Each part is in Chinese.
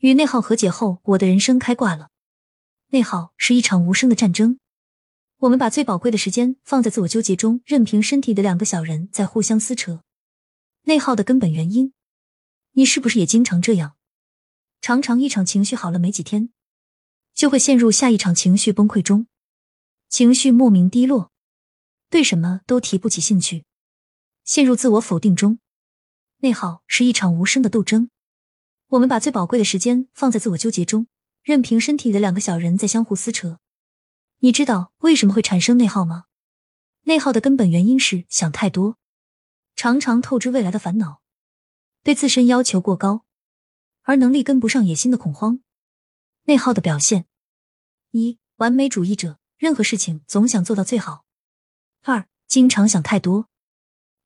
与内耗和解后，我的人生开挂了。内耗是一场无声的战争，我们把最宝贵的时间放在自我纠结中，任凭身体的两个小人在互相撕扯。内耗的根本原因，你是不是也经常这样？常常一场情绪好了没几天，就会陷入下一场情绪崩溃中，情绪莫名低落，对什么都提不起兴趣，陷入自我否定中。内耗是一场无声的斗争。我们把最宝贵的时间放在自我纠结中，任凭身体的两个小人在相互撕扯。你知道为什么会产生内耗吗？内耗的根本原因是想太多，常常透支未来的烦恼，对自身要求过高，而能力跟不上野心的恐慌。内耗的表现：一、完美主义者，任何事情总想做到最好；二、经常想太多，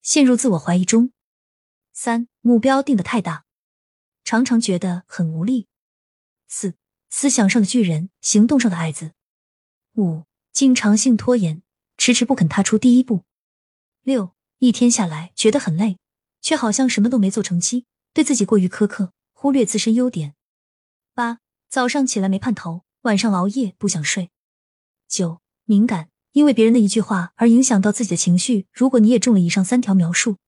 陷入自我怀疑中；三、目标定的太大。常常觉得很无力。四、思想上的巨人，行动上的矮子。五、经常性拖延，迟迟不肯踏出第一步。六、一天下来觉得很累，却好像什么都没做成七，对自己过于苛刻，忽略自身优点。八、早上起来没盼头，晚上熬夜不想睡。九、敏感，因为别人的一句话而影响到自己的情绪。如果你也中了以上三条描述，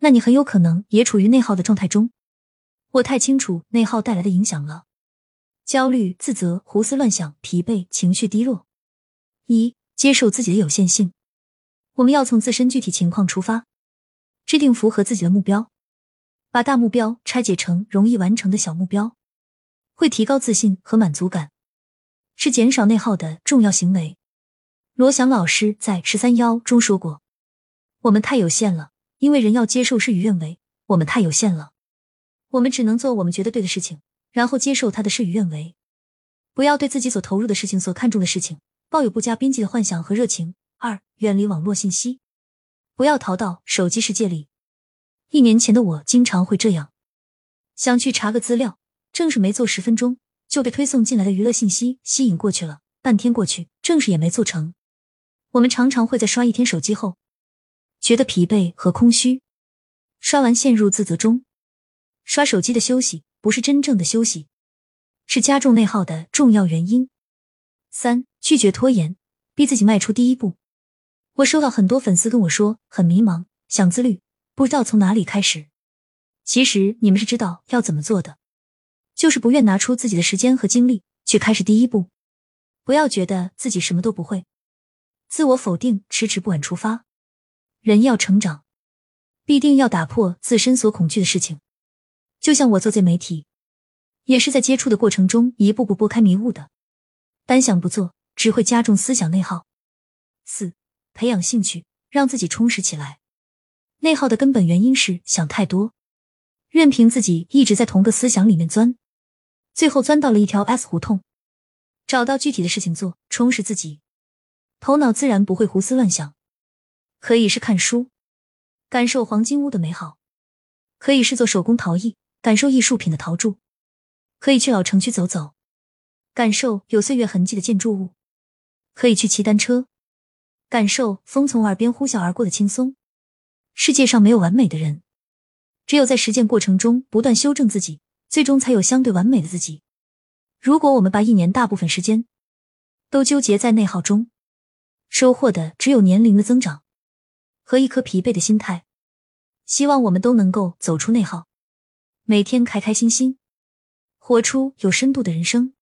那你很有可能也处于内耗的状态中。我太清楚内耗带来的影响了：焦虑、自责、胡思乱想、疲惫、情绪低落。一、接受自己的有限性。我们要从自身具体情况出发，制定符合自己的目标，把大目标拆解成容易完成的小目标，会提高自信和满足感，是减少内耗的重要行为。罗翔老师在十三幺中说过：“我们太有限了，因为人要接受事与愿违。我们太有限了。”我们只能做我们觉得对的事情，然后接受他的事与愿违。不要对自己所投入的事情、所看重的事情抱有不加边际的幻想和热情。二、远离网络信息，不要逃到手机世界里。一年前的我经常会这样，想去查个资料，正是没做十分钟就被推送进来的娱乐信息吸引过去了。半天过去，正事也没做成。我们常常会在刷一天手机后，觉得疲惫和空虚，刷完陷入自责中。刷手机的休息不是真正的休息，是加重内耗的重要原因。三、拒绝拖延，逼自己迈出第一步。我收到很多粉丝跟我说很迷茫，想自律，不知道从哪里开始。其实你们是知道要怎么做的，就是不愿拿出自己的时间和精力去开始第一步。不要觉得自己什么都不会，自我否定，迟迟不肯出发。人要成长，必定要打破自身所恐惧的事情。就像我做自媒体，也是在接触的过程中一步步拨开迷雾的。单想不做，只会加重思想内耗。四、培养兴趣，让自己充实起来。内耗的根本原因是想太多，任凭自己一直在同个思想里面钻，最后钻到了一条 S 胡同。找到具体的事情做，充实自己，头脑自然不会胡思乱想。可以是看书，感受黄金屋的美好；可以是做手工陶艺。感受艺术品的陶铸，可以去老城区走走，感受有岁月痕迹的建筑物；可以去骑单车，感受风从耳边呼啸而过的轻松。世界上没有完美的人，只有在实践过程中不断修正自己，最终才有相对完美的自己。如果我们把一年大部分时间都纠结在内耗中，收获的只有年龄的增长和一颗疲惫的心态。希望我们都能够走出内耗。每天开开心心，活出有深度的人生。